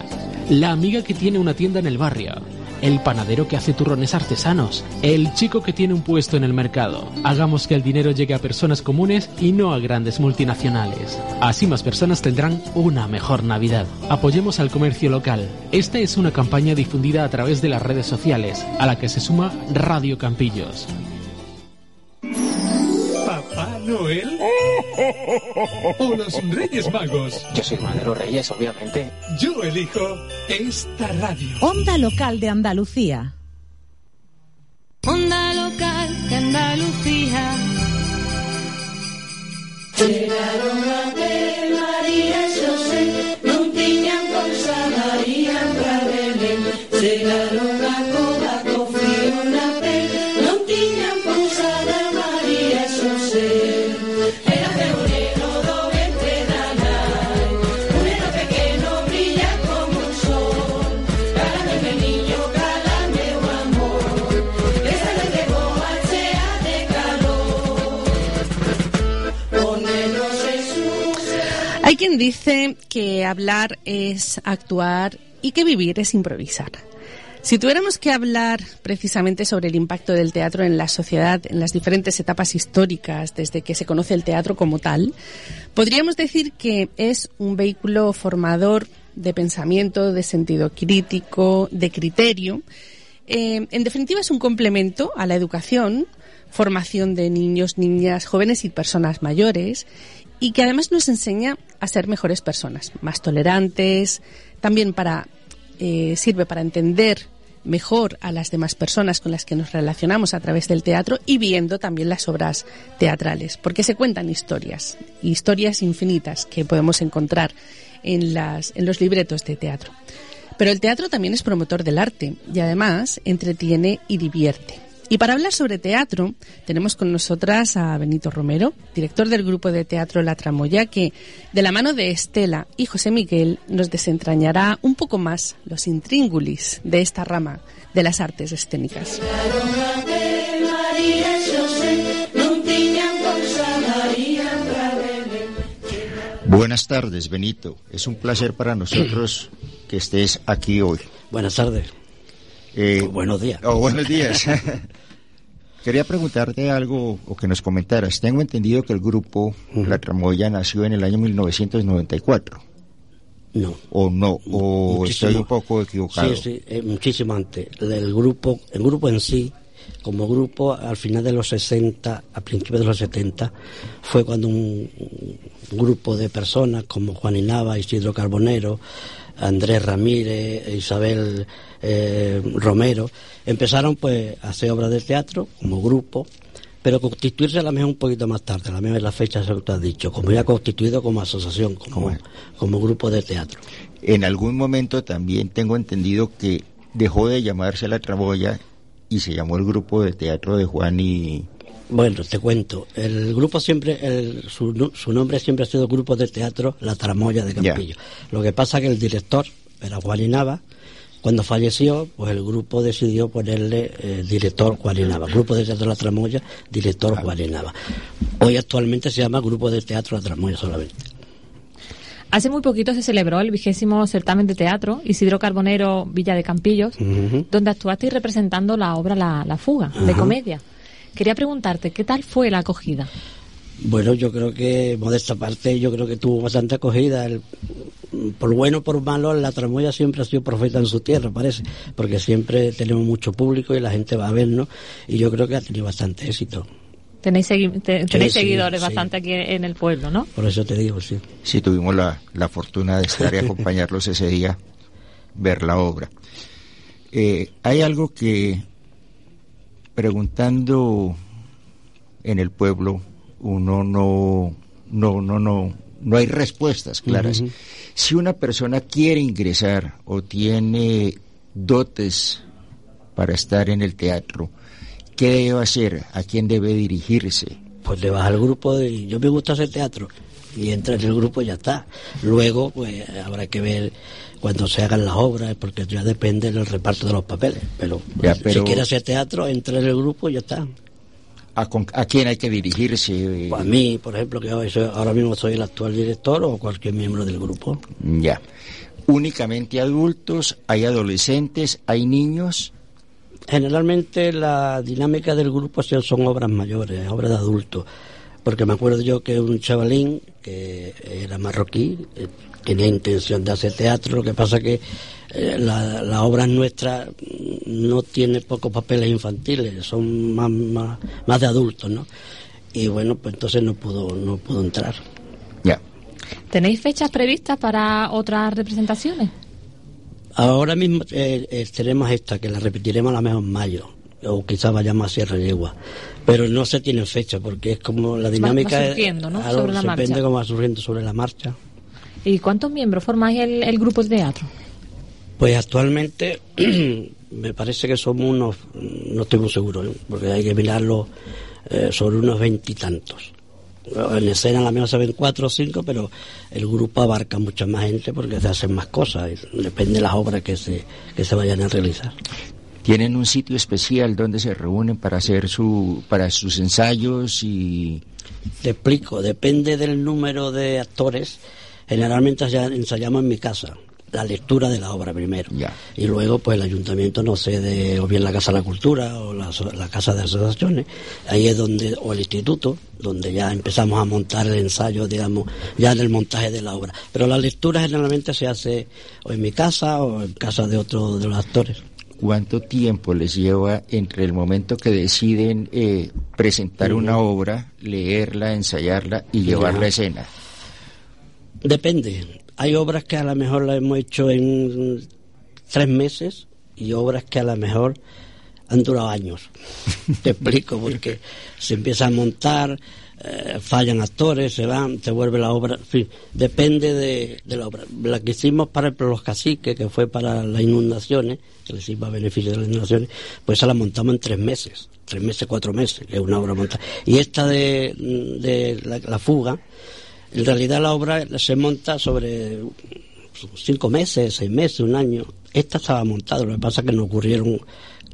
la amiga que tiene una tienda en el barrio, el panadero que hace turrones artesanos, el chico que tiene un puesto en el mercado. Hagamos que el dinero llegue a personas comunes y no a grandes multinacionales. Así más personas tendrán una mejor Navidad. Apoyemos al comercio local. Esta es una campaña difundida a través de las redes sociales, a la que se suma Radio Campillos. ¿Papá Noel? ¿O los Reyes Magos? Yo soy uno de los reyes, obviamente. Yo elijo esta radio. Onda local de Andalucía. Onda local de Andalucía. Llegaron Dice que hablar es actuar y que vivir es improvisar. Si tuviéramos que hablar precisamente sobre el impacto del teatro en la sociedad en las diferentes etapas históricas desde que se conoce el teatro como tal, podríamos decir que es un vehículo formador de pensamiento, de sentido crítico, de criterio. Eh, en definitiva, es un complemento a la educación, formación de niños, niñas, jóvenes y personas mayores, y que además nos enseña a ser mejores personas, más tolerantes, también para eh, sirve para entender mejor a las demás personas con las que nos relacionamos a través del teatro y viendo también las obras teatrales, porque se cuentan historias, historias infinitas que podemos encontrar en, las, en los libretos de teatro. Pero el teatro también es promotor del arte y además entretiene y divierte. Y para hablar sobre teatro, tenemos con nosotras a Benito Romero, director del grupo de teatro La Tramoya, que de la mano de Estela y José Miguel nos desentrañará un poco más los intríngulis de esta rama de las artes escénicas. Buenas tardes, Benito. Es un placer para nosotros que estés aquí hoy. Buenas tardes. Eh, buenos días. o buenos días. Quería preguntarte algo o que nos comentaras. Tengo entendido que el grupo La Tramoya nació en el año 1994. No. O no, o Muchísimo. estoy un poco equivocado. Sí, sí, eh, muchísimo antes. El grupo, el grupo en sí, como grupo, al final de los 60, a principios de los 70, fue cuando un, un grupo de personas como Juan Inaba, Isidro Carbonero, Andrés Ramírez, Isabel eh, Romero, empezaron pues a hacer obras de teatro como grupo, pero constituirse a la mejor un poquito más tarde, a la misma es la fecha que tú has dicho, como ya constituido como asociación, como, como grupo de teatro. En algún momento también tengo entendido que dejó de llamarse La Tramoya y se llamó el grupo de teatro de Juan y... Bueno, te cuento. El grupo siempre, el- su, nombre siempre ha sido Grupo de Teatro La Tramoya de Campillo. Lo que pasa que el director era Juan Inaba. Cuando falleció, pues el grupo decidió ponerle eh, director Juan Inaba. Grupo de Teatro La Tramoya, director Juan Inaba. Hoy actualmente se llama Grupo de Teatro La Tramoya solamente. Hace muy poquito se celebró el vigésimo certamen de teatro Isidro Carbonero Villa de Campillos, donde actuasteis representando la obra La, La Fuga, de comedia. Quería preguntarte, ¿qué tal fue la acogida? Bueno, yo creo que, modesta parte, yo creo que tuvo bastante acogida. El- por bueno o por malo, la tramoya siempre ha sido profeta en su tierra, parece, porque siempre tenemos mucho público y la gente va a vernos, y yo creo que ha tenido bastante éxito. Tenéis, segui- te- tenéis sí, seguidores sí. bastante aquí en el pueblo, ¿no? Por eso te digo, sí. Sí, tuvimos la, la fortuna de estar y acompañarlos ese día, ver la obra. Eh, hay algo que, preguntando en el pueblo, uno no, no, no, no, no hay respuestas claras. Si una persona quiere ingresar o tiene dotes para estar en el teatro, ¿qué debe hacer? ¿A quién debe dirigirse? Pues te vas al grupo de yo me gusta hacer teatro y entras en el grupo y ya está. Luego, pues habrá que ver cuando se hagan las obras, porque ya depende del reparto de los papeles. Pero, Ya, si pero- quieres hacer teatro, entra en el grupo y ya está. ¿A, con- a quién hay que dirigirse? Pues a mí, por ejemplo, que hoy soy- ahora mismo soy el actual director o cualquier miembro del grupo. Ya. Únicamente adultos, hay adolescentes, hay niños. Generalmente la dinámica del grupo son obras mayores, obras de adultos. Porque me acuerdo yo que un chavalín que era marroquí eh, tenía intención de hacer teatro, lo que pasa que eh, la, la obra nuestra no tiene pocos papeles infantiles, son más, más, más de adultos, ¿no? Y bueno, pues entonces no pudo, no pudo entrar. Ya. ¿Tenéis fechas previstas para otras representaciones? Ahora mismo eh, eh, tenemos esta, que la repetiremos a la mejor en mayo, o quizás vayamos a Sierra Yegua, pero no se tiene fecha, porque es como la dinámica... va es- surgiendo, ¿no? algo Sobre la se marcha. Depende cómo va surgiendo sobre la marcha. ¿Y cuántos miembros formáis el, el grupo de teatro? Pues actualmente me parece que somos unos, no estoy muy seguro, ¿eh? porque hay que mirarlo eh, sobre unos veintitantos. En escena a la menos se ven cuatro o cinco, pero el grupo abarca mucha más gente porque se hacen más cosas, depende de las obras que se, que se vayan a realizar. ¿Tienen un sitio especial donde se reúnen para hacer su, para sus ensayos y Te explico, depende del número de actores. Generalmente ya ensayamos en mi casa, la lectura de la obra primero. Y luego, pues el ayuntamiento nos cede o bien la Casa de la Cultura o la Casa de Asociaciones. Ahí es donde, o el instituto, donde ya empezamos a montar el ensayo, digamos, ya en el montaje de la obra. Pero la lectura generalmente se hace o en mi casa o en casa de otro de los actores. Cuánto tiempo les lleva entre el momento que deciden eh, presentar una obra, leerla, ensayarla y llevarla a escena? Depende. Hay obras que a lo mejor las hemos hecho en tres meses y obras que a lo mejor han durado años. Te explico, porque se empieza a montar, eh, fallan actores, se van, se vuelve la obra, en fin, depende de, la obra. La que hicimos para los caciques, que fue para las inundaciones, que le hicimos a beneficio de las inundaciones, pues esa la montamos en tres meses, tres meses, cuatro meses, es una obra montada. Y esta de, la, la fuga, en realidad la obra se monta sobre cinco meses, seis meses, un año. Esta estaba montada, lo que pasa es que nos ocurrieron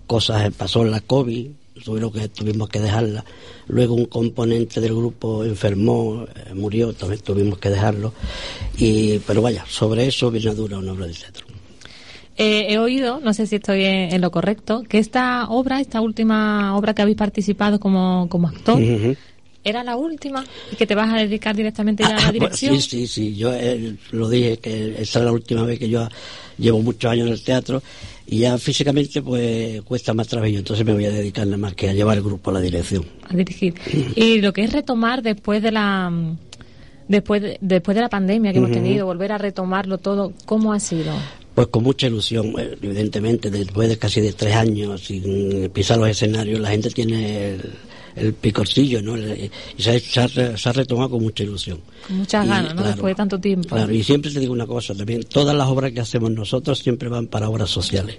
cosas, pasó la COVID, tuvieron que, tuvimos que dejarla. Luego un componente del grupo enfermó, eh, murió, también tuvimos que dejarlo. Y, pero vaya, sobre eso viene a dura una obra de teatro. Eh, he oído, no sé si estoy en, en lo correcto, que esta obra, esta última obra que habéis participado como, como actor, era la última y que te vas a dedicar directamente ya a la dirección. Bueno, sí, sí, sí. Yo eh, lo dije que esa es la última vez que yo llevo muchos años en el teatro y ya físicamente pues cuesta más trabajo. Entonces me voy a dedicar nada más que a llevar el grupo a la dirección. a dirigir. Y lo que es retomar después de la después de, después de la pandemia que hemos tenido, volver a retomarlo todo, ¿cómo ha sido? Pues con mucha ilusión, eh, evidentemente, después de casi de tres años sin pisar los escenarios, la gente tiene el, picorcillo, ¿no? Y se ha, se ha re- se ha retomado con mucha ilusión. Con muchas Y, ganas, ¿no? claro, Después de tanto tiempo. Claro, y siempre te digo una cosa también, todas las obras que hacemos nosotros siempre van para obras sociales.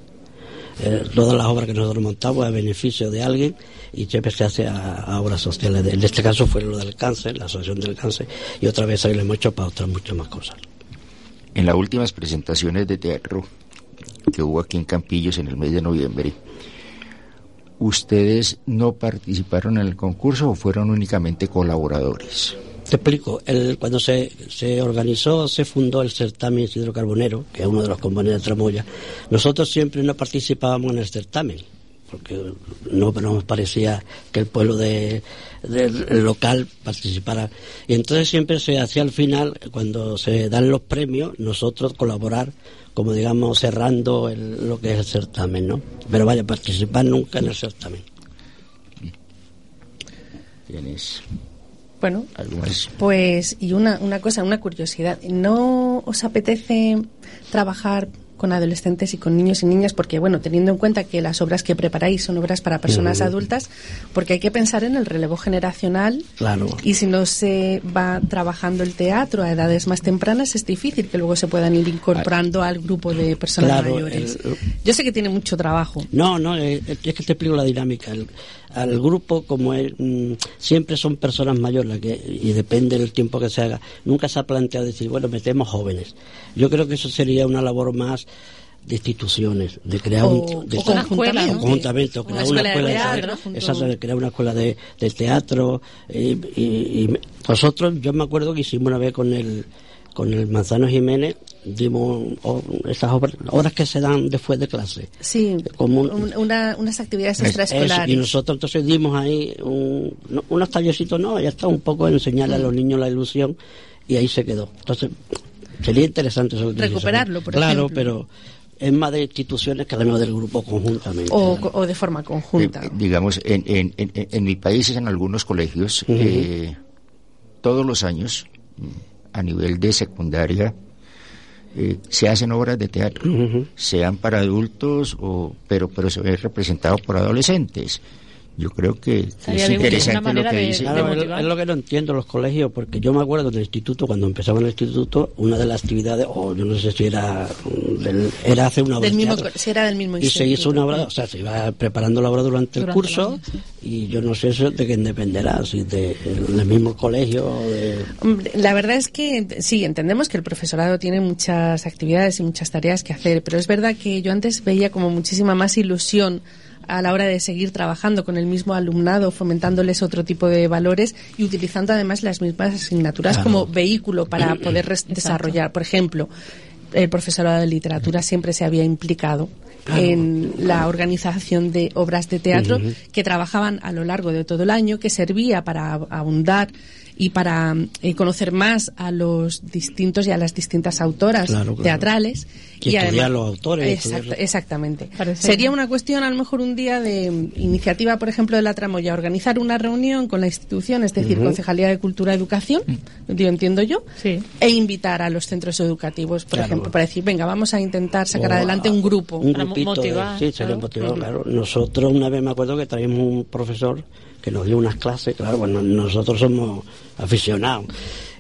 Eh, todas las obras que nosotros montamos a beneficio de alguien y siempre se hace a, a obras sociales. En este caso fue lo del cáncer, la asociación del cáncer, y otra vez ahí lo hemos hecho para otras muchas más cosas. En las últimas presentaciones de teatro que hubo aquí en Campillos en el mes de noviembre, ¿ustedes no participaron en el concurso o fueron únicamente colaboradores? Te explico. El, cuando se, se organizó, se fundó el certamen Isidro Carbonero, que es uno de los componentes de Tramoya, nosotros siempre no participábamos en el certamen, porque no nos parecía que el pueblo de, del local participara. Y entonces siempre se hacía al final, cuando se dan los premios, nosotros colaborar, como digamos, cerrando el- lo que es el certamen, ¿no? Pero vaya, participar nunca en el certamen. ¿Tienes Bueno, algo más? Pues, y una, una cosa, una curiosidad. ¿No os apetece trabajar con adolescentes y con niños y niñas? Porque, bueno, teniendo en cuenta que las obras que preparáis son obras para personas adultas, porque hay que pensar en el relevo generacional. Claro. Y si no se va trabajando el teatro a edades más tempranas, es difícil que luego se puedan ir incorporando al grupo de personas Claro, mayores. el- Yo sé que tiene mucho trabajo. No, no, eh, es que te explico la dinámica. El- al grupo, como es, mm, siempre son personas mayores las que, y depende del tiempo que se haga, nunca se ha planteado decir, bueno, metemos jóvenes. Yo creo que eso sería una labor más de instituciones, de crear O- un... de- o conjuntamente. o conjuntamente, o crear Una escuela de escuela de teatro, exacto, de crear una escuela de, de teatro. eh, y, y nosotros, yo me acuerdo que hicimos una vez con el con el Manzano Jiménez, dimos esas obras, obras que se dan después de clase. Sí, Como un- un- una- unas actividades Eso, extraescolares. y nosotros entonces dimos ahí un, no, unos tallecitos, no, ya está un poco enseñarle a los niños la ilusión y ahí se quedó. Entonces, sería interesante eso Recuperarlo, por Claro, ejemplo. pero es más de instituciones que además del grupo conjuntamente. o, o de forma conjunta. Eh, digamos, en, en, en, en mi país, en algunos colegios, eh, todos los años, mm, a nivel de secundaria, eh, se hacen obras de teatro, sean para adultos, o pero, pero se ve representado por adolescentes. Yo creo que, es interesante lo que de- dice. Claro, es, es lo que no entiendo los colegios, porque yo me acuerdo del instituto, cuando empezaba en el instituto, una de las actividades, o yo no sé si era, del- era hacer una obra Del de mismo, si era del mismo Y se hizo una obra, o sea, se iba preparando la obra durante, el curso, y yo no sé eso de quién dependerá, si de- del mismo colegio o de... Hombre, La verdad es que sí, entendemos que el profesorado tiene muchas actividades y muchas tareas que hacer, pero es verdad que yo antes veía como muchísima más ilusión a la hora de seguir trabajando con el mismo alumnado, fomentándoles otro tipo de valores y utilizando además las mismas asignaturas Claro. como vehículo para poder desarrollar. Por ejemplo, el profesorado de literatura siempre se había implicado Claro. en la organización de obras de teatro que trabajaban a lo largo de todo el año, que servía para ab- abundar y para eh, conocer más a los distintos y a las distintas autoras Claro, claro. teatrales. Y estudiar los autores, Exact- estudiar- exactamente. Parece- Sería una cuestión, a lo mejor, un día de mm, iniciativa, por ejemplo, de la Tramoya, organizar una reunión con la institución, es decir, Ujú. Concejalía de Cultura y Educación, yo entiendo yo, Sí. e invitar a los centros educativos, por Claro. ejemplo, para decir, venga, vamos a intentar sacar O adelante a- un grupo. un grupito de- sí, sería motivado, claro. Nosotros una vez me acuerdo que traímos un profesor que nos dio unas clases, claro, bueno, nosotros somos aficionados.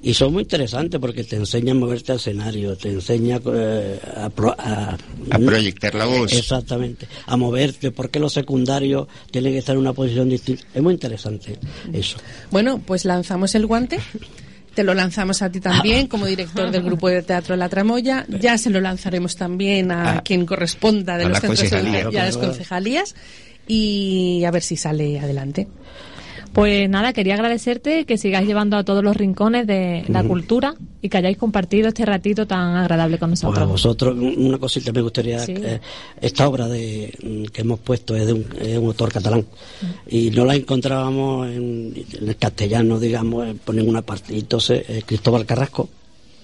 Y son muy interesantes porque te enseñan a moverte al escenario, te enseña eh, a, pro- a, A proyectar la voz. Exactamente, a moverte, por qué los secundarios tienen que estar en una posición distinta. Es muy interesante eso. Bueno, pues lanzamos el guante. Te lo lanzamos a ti también como director del grupo de teatro La Tramoya. Ya se lo lanzaremos también a A- quien corresponda de los centros a las concejalías y a ver si sale adelante. Pues nada, quería agradecerte que sigáis llevando a todos los rincones de la cultura y que hayáis compartido este ratito tan agradable con Pues a nosotros. vosotros, un- una cosita me gustaría. Sí. eh, esta obra de mm, que hemos puesto es de un, es un autor catalán y no la encontrábamos en, en el castellano, digamos, por ninguna parte. Entonces, eh, Cristóbal Carrasco,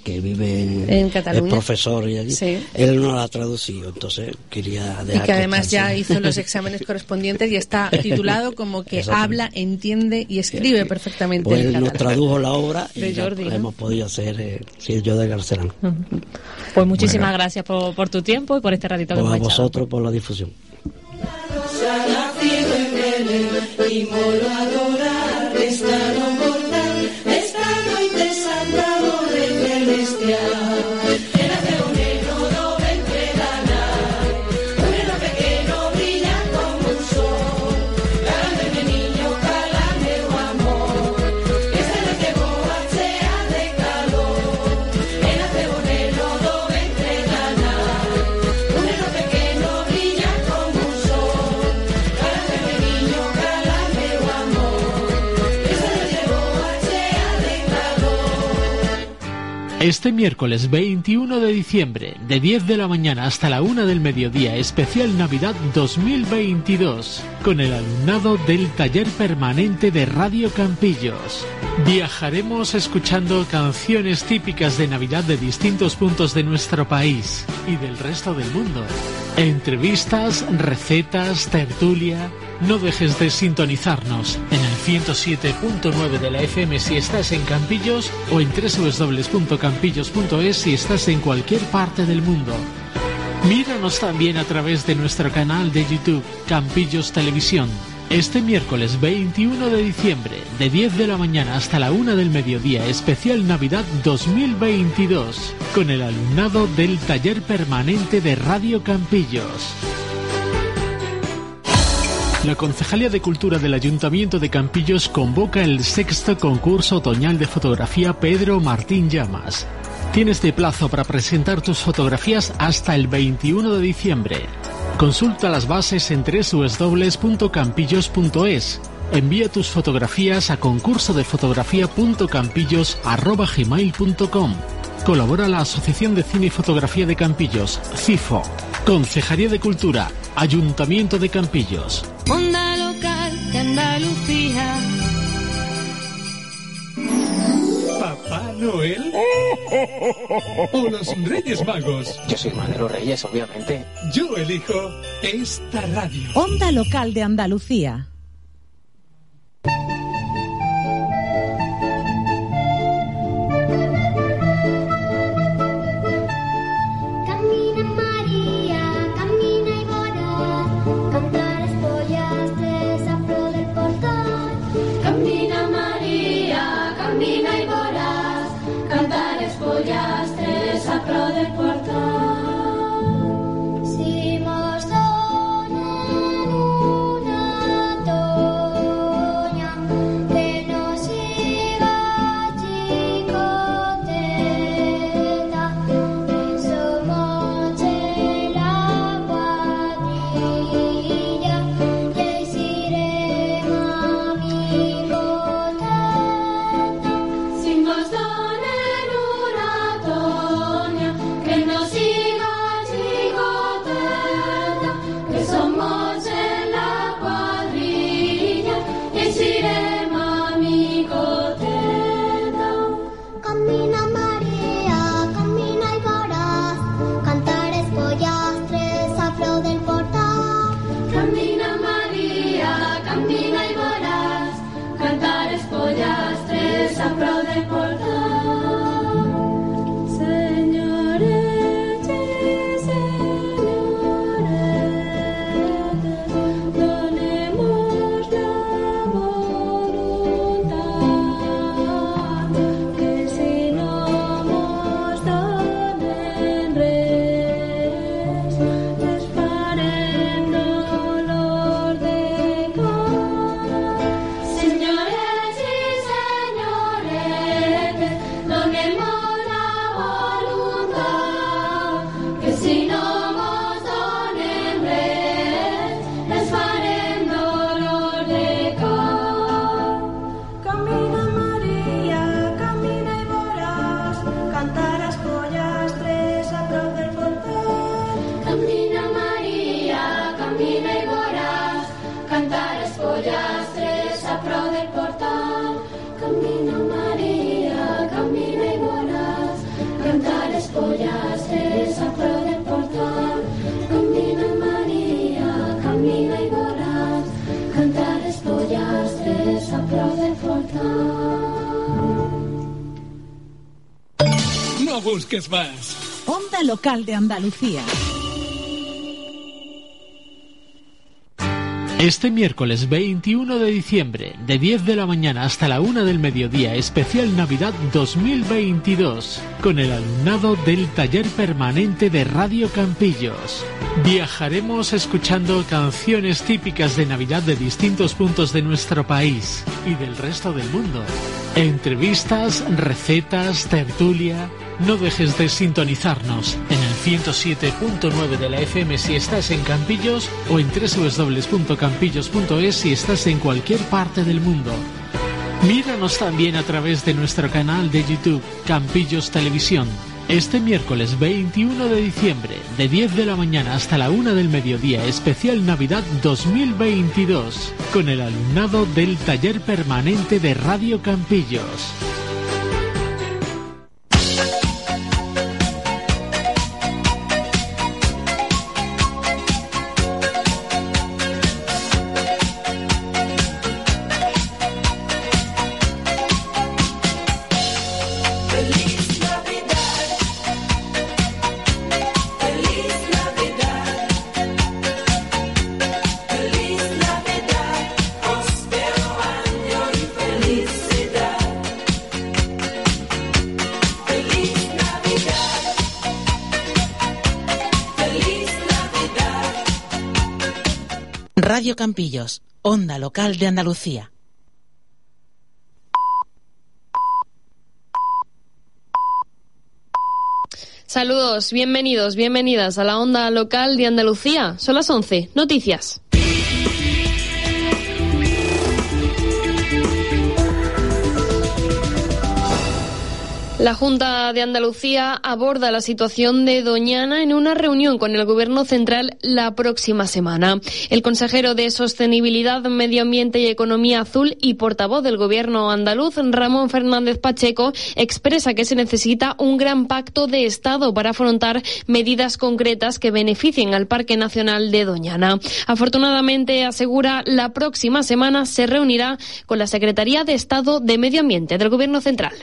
que vive en, En Cataluña. es profesor y allí, Sí. él no la ha traducido. Entonces, quería Y dejar que además ya constancia. hizo los exámenes correspondientes y está titulado como que habla, entiende y escribe perfectamente Pues él nos tradujo la obra y De Jordi, ¿no? hemos podido hacer, eh, sí, yo de Garcelán. Pues muchísimas Bueno. gracias por, por tu tiempo y por este ratito que Pues a hemos echado. vosotros por la difusión. Y Este miércoles 21 de diciembre, de 10 de la mañana hasta la 1 del mediodía, especial Navidad 2022, con el alumnado del taller permanente de Radio Campillos. Viajaremos escuchando canciones típicas de Navidad de distintos puntos de nuestro país y del resto del mundo. Entrevistas, recetas, tertulia. No dejes de sintonizarnos en el 107.9 de la FM si estás en Campillos o en www.campillos.es si estás en cualquier parte del mundo. Míranos también a través de nuestro canal de YouTube Campillos Televisión. Este miércoles 21 de diciembre, de 10 de la mañana hasta la 1 del mediodía, especial Navidad 2022, con el alumnado del taller permanente de Radio Campillos. La Concejalía de Cultura del Ayuntamiento de Campillos convoca el sexto concurso otoñal de fotografía Pedro Martín Llamas. Tienes de plazo para presentar tus fotografías hasta el 21 de diciembre. Consulta las bases en www.campillos.es. Envía tus fotografías a concurso. Colabora la Asociación de Cine y Fotografía de Campillos, CIFO. Concejalía de Cultura, Ayuntamiento de Campillos. Onda local de Andalucía. ¿Papá Noel? ¿O los Reyes Magos? Yo soy más de los Reyes, obviamente. Yo elijo esta radio. Onda local de Andalucía. Busques más. Onda local de Andalucía. Este miércoles 21 de diciembre, de 10 de la mañana hasta la 1 del mediodía, especial Navidad 2022, con el alumnado del taller permanente de Radio Campillos. Viajaremos escuchando canciones típicas de Navidad de distintos puntos de nuestro país y del resto del mundo. Entrevistas, recetas, tertulia. No dejes de sintonizarnos en el 107.9 de la FM si estás en Campillos o en www.campillos.es si estás en cualquier parte del mundo. Míranos también a través de nuestro canal de YouTube, Campillos Televisión. Este miércoles 21 de diciembre, de 10 de la mañana hasta la 1 del mediodía, especial Navidad 2022, con el alumnado del taller permanente de Radio Campillos. Radio Campillos, onda local de Andalucía. Saludos, bienvenidos, bienvenidas a la onda local de Andalucía. Son las 11. Noticias. La Junta de Andalucía aborda la situación de Doñana en una reunión con el Gobierno Central la próxima semana. El consejero de Sostenibilidad, Medio Ambiente y Economía Azul y portavoz del Gobierno andaluz, Ramón Fernández Pacheco, expresa que se necesita un gran pacto de Estado para afrontar medidas concretas que beneficien al Parque Nacional de Doñana. Afortunadamente, asegura, la próxima semana se reunirá con la Secretaría de Estado de Medio Ambiente del Gobierno Central.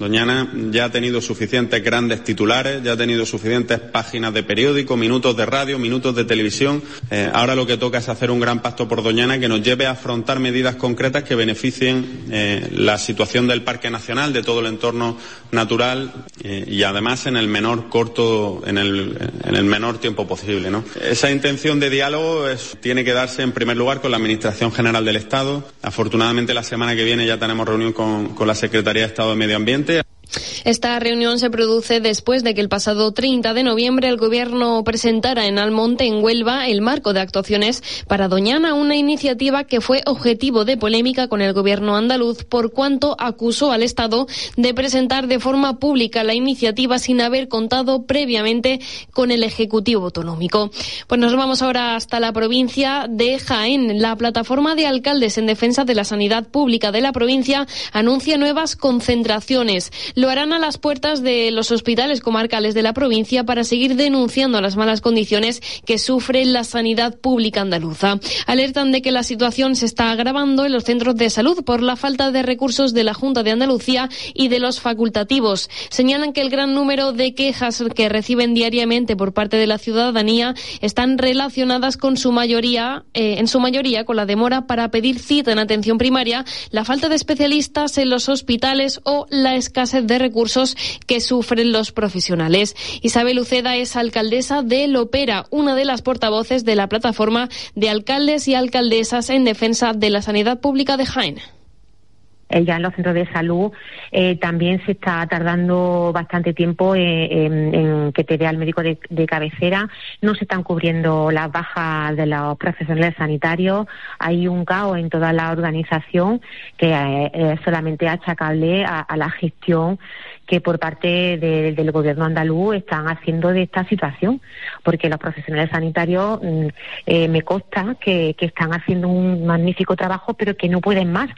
Doñana ya ha tenido suficientes grandes titulares, ya ha tenido suficientes páginas de periódico, minutos de radio, minutos de televisión. Eh, ahora lo que toca es hacer un gran pacto por Doñana que nos lleve a afrontar medidas concretas que beneficien eh, la situación del Parque Nacional, de todo el entorno natural eh, y además en el menor corto, en el, en el menor tiempo posible. ¿no? Esa intención de diálogo tiene que darse en primer lugar con la Administración General del Estado. Afortunadamente la semana que viene ya tenemos reunión con la Secretaría de Estado de Medio Ambiente. gente Esta reunión se produce después de que el pasado 30 de noviembre el Gobierno presentara en Almonte, en Huelva, el marco de actuaciones para Doñana, una iniciativa que fue objetivo de polémica con el Gobierno andaluz por cuanto acusó al Estado de presentar de forma pública la iniciativa sin haber contado previamente con el Ejecutivo Autonómico. Pues nos vamos ahora hasta la provincia de Jaén. La plataforma de alcaldes en defensa de la sanidad pública de la provincia anuncia nuevas concentraciones. Lo harán a las puertas de los hospitales comarcales de la provincia para seguir denunciando las malas condiciones que sufre la sanidad pública andaluza. Alertan de que la situación se está agravando en los centros de salud por la falta de recursos de la Junta de Andalucía y de los facultativos. Señalan que el gran número de quejas que reciben diariamente por parte de la ciudadanía están relacionadas con su mayoría, eh, en su mayoría con la demora para pedir cita en atención primaria, la falta de especialistas en los hospitales o la escasez de recursos que sufren los profesionales. Isabel Uceda es alcaldesa de Lopera, una de las portavoces de la plataforma de alcaldes y alcaldesas en defensa de la sanidad pública de Jaén. Eh, ya en los centros de salud eh, también se está tardando bastante tiempo eh, en, que te vea el médico de, cabecera. No se están cubriendo las bajas de los profesionales sanitarios. Hay un caos en toda la organización que es solamente achacable a, a la gestión que por parte de- del gobierno andaluz están haciendo de esta situación, porque los profesionales sanitarios mm, eh, me consta que están haciendo un magnífico trabajo, pero que no pueden más.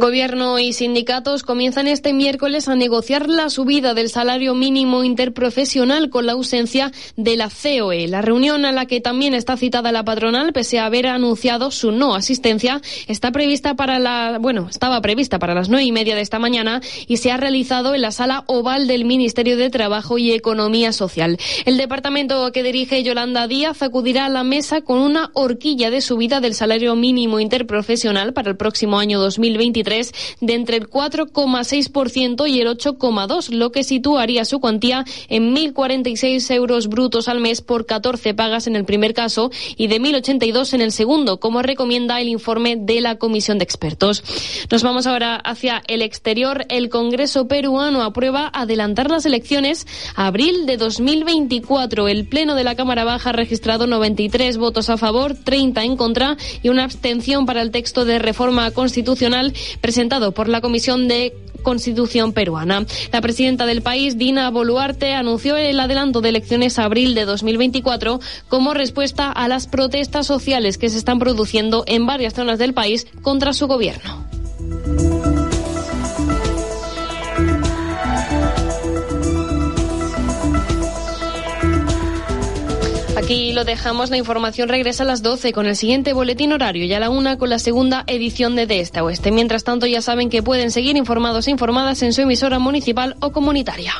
Gobierno y sindicatos comienzan este miércoles a negociar la subida del salario mínimo interprofesional con la ausencia de la COE. La reunión a la que también está citada la patronal, pese a haber anunciado su no asistencia, está prevista para la, bueno, estaba prevista para las nueve y media de esta mañana y se ha realizado en la sala oval del Ministerio de Trabajo y Economía Social. El departamento que dirige Yolanda Díaz acudirá a la mesa con una horquilla de subida del salario mínimo interprofesional para el próximo año 2023 2023 de entre el 4,6% y el 8,2%, lo que situaría su cuantía en 1.046 euros brutos al mes por 14 pagas en el primer caso y de 1.082 en el segundo, como recomienda el informe de la Comisión de Expertos. Nos vamos ahora hacia el exterior. El Congreso peruano aprueba adelantar las elecciones a abril de 2024. El Pleno de la Cámara Baja ha registrado 93 votos a favor, 30 en contra y una abstención para el texto de reforma constitucional presentado por la Comisión de Constitución peruana. La presidenta del país, Dina Boluarte, anunció el adelanto de elecciones a abril de 2024 como respuesta a las protestas sociales que se están produciendo en varias zonas del país contra su gobierno. Aquí lo dejamos. La información regresa a las 12 con el siguiente boletín horario y a la 1 con la segunda edición de De Esta Oeste. Mientras tanto, ya saben que pueden seguir informados e informadas en su emisora municipal o comunitaria.